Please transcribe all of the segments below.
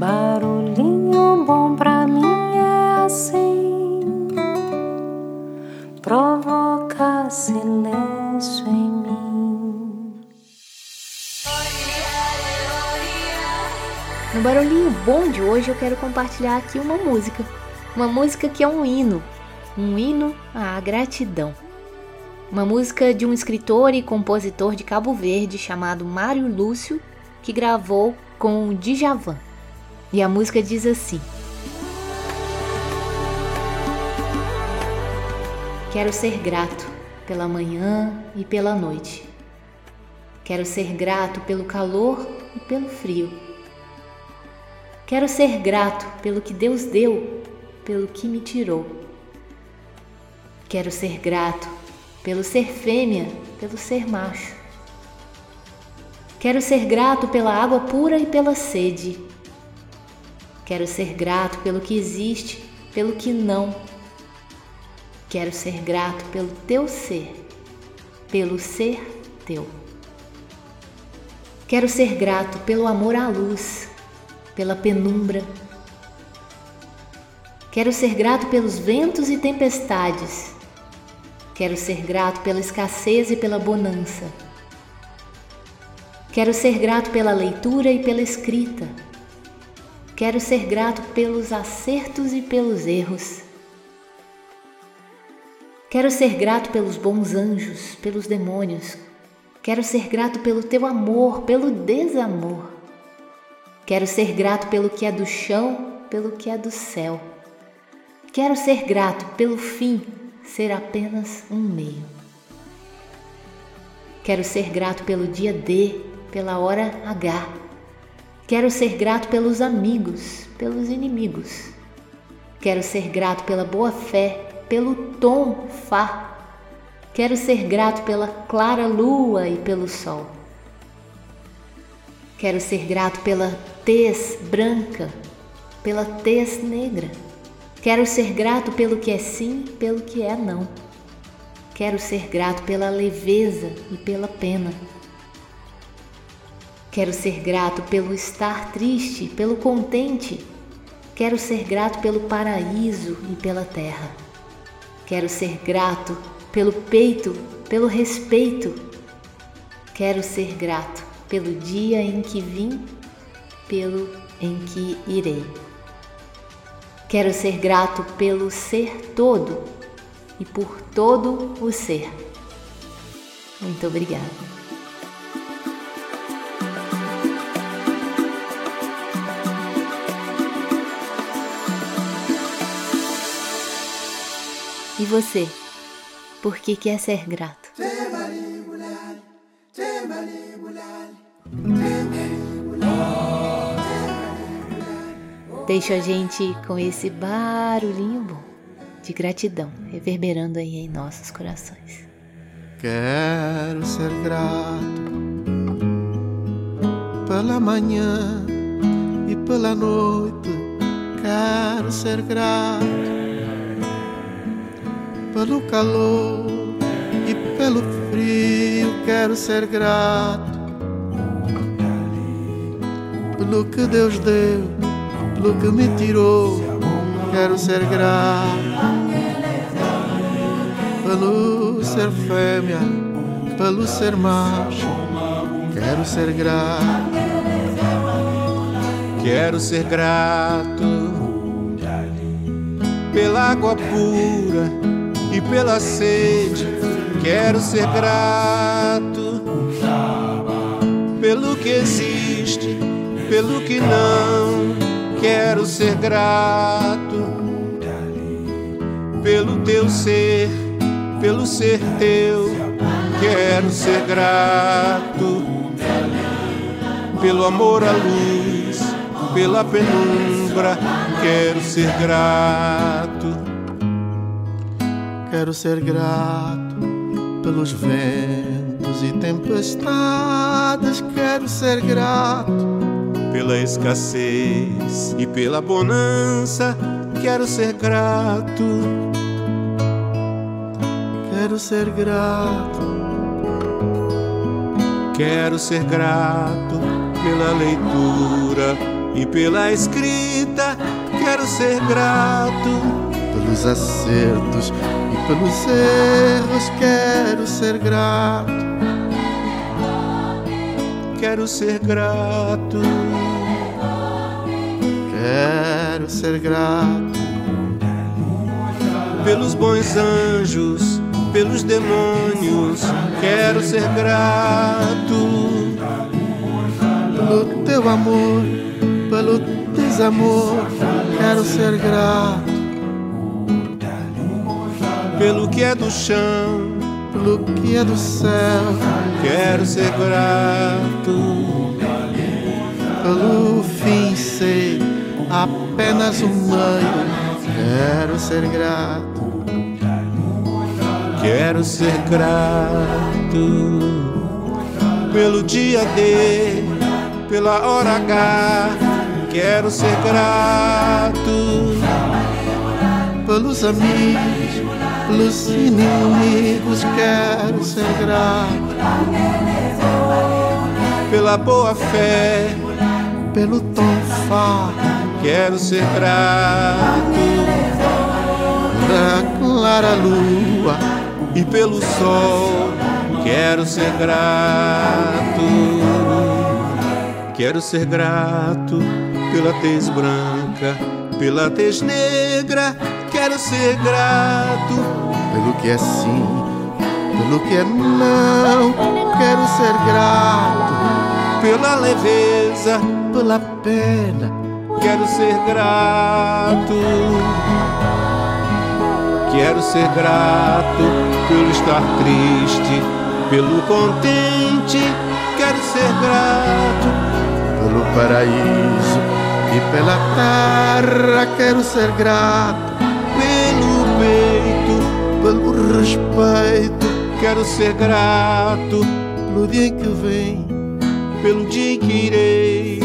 Barulhinho bom pra mim é assim, provoca silêncio em mim. No barulhinho bom de hoje eu quero compartilhar aqui uma música, uma música que é um hino, um hino à gratidão. Uma música de um escritor e compositor de Cabo Verde chamado Mário Lúcio, que gravou com o Djavan. E a música diz assim: Quero ser grato pela manhã e pela noite. Quero ser grato pelo calor e pelo frio. Quero ser grato pelo que Deus deu, pelo que me tirou. Quero ser grato pelo ser fêmea, pelo ser macho. Quero ser grato pela água pura e pela sede. Quero ser grato pelo que existe, pelo que não. Quero ser grato pelo teu ser, pelo ser teu. Quero ser grato pelo amor à luz, pela penumbra. Quero ser grato pelos ventos e tempestades. Quero ser grato pela escassez e pela bonança. Quero ser grato pela leitura e pela escrita. Quero ser grato pelos acertos e pelos erros. Quero ser grato pelos bons anjos, pelos demônios. Quero ser grato pelo teu amor, pelo desamor. Quero ser grato pelo que é do chão, pelo que é do céu. Quero ser grato pelo fim ser apenas um meio. Quero ser grato pelo dia D, pela hora H. Quero ser grato pelos amigos, pelos inimigos. Quero ser grato pela boa fé, pelo tom Fá. Quero ser grato pela clara lua e pelo sol. Quero ser grato pela tez branca, pela tez negra. Quero ser grato pelo que é sim, pelo que é não. Quero ser grato pela leveza e pela pena. Quero ser grato pelo estar triste, pelo contente. Quero ser grato pelo paraíso e pela terra. Quero ser grato pelo peito, pelo respeito. Quero ser grato pelo dia em que vim, pelo em que irei. Quero ser grato pelo ser todo e por todo o ser. Muito obrigada. E você, por que quer ser grato? Deixa a gente com esse barulhinho bom de gratidão reverberando aí em nossos corações. Quero ser grato pela manhã e pela noite. Quero ser grato pelo calor e pelo frio. Quero ser grato pelo que Deus deu, pelo que me tirou. Quero ser grato pelo ser fêmea, pelo ser macho. Quero ser grato. Quero ser grato pela água pura e pela sede. Quero ser grato pelo que existe, pelo que não. Quero ser grato pelo teu ser, pelo ser teu. Quero ser grato pelo amor à luz, pela penumbra. Quero ser grato. Quero ser grato pelos ventos e tempestades. Quero ser grato pela escassez e pela bonança. Quero ser grato. Quero ser grato. Quero ser grato pela leitura, e pela escrita quero ser grato. Pelos acertos e pelos erros quero ser grato. Quero ser grato. Quero ser grato. Pelos bons anjos, pelos demônios, quero ser grato. Pelo teu amor, pelo desamor, quero ser grato. Pelo que é do chão, Pelo que é do céu, quero ser grato. pelo fim ser apenas humano, quero ser grato. Quero ser grato pelo dia D, pela hora H. Quero ser grato Pelos amigos, pelos inimigos, quero ser grato. pela boa fé. Pelo tom Quero ser grato da clara lua, e pelo sol. Quero ser grato. Quero ser grato pela tez branca, pela tez negra. Quero ser grato pelo que é sim, pelo que é não, quero ser grato. pela leveza. Pela pena, Quero ser grato. Quero ser grato pelo estar triste, pelo contente. Quero ser grato pelo paraíso e pela terra, quero ser grato. Pelo peito. Pelo respeito, Quero ser grato pelo dia que vem, pelo dia que irei,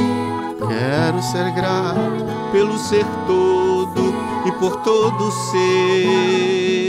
quero ser grato. pelo ser todo e por todo ser.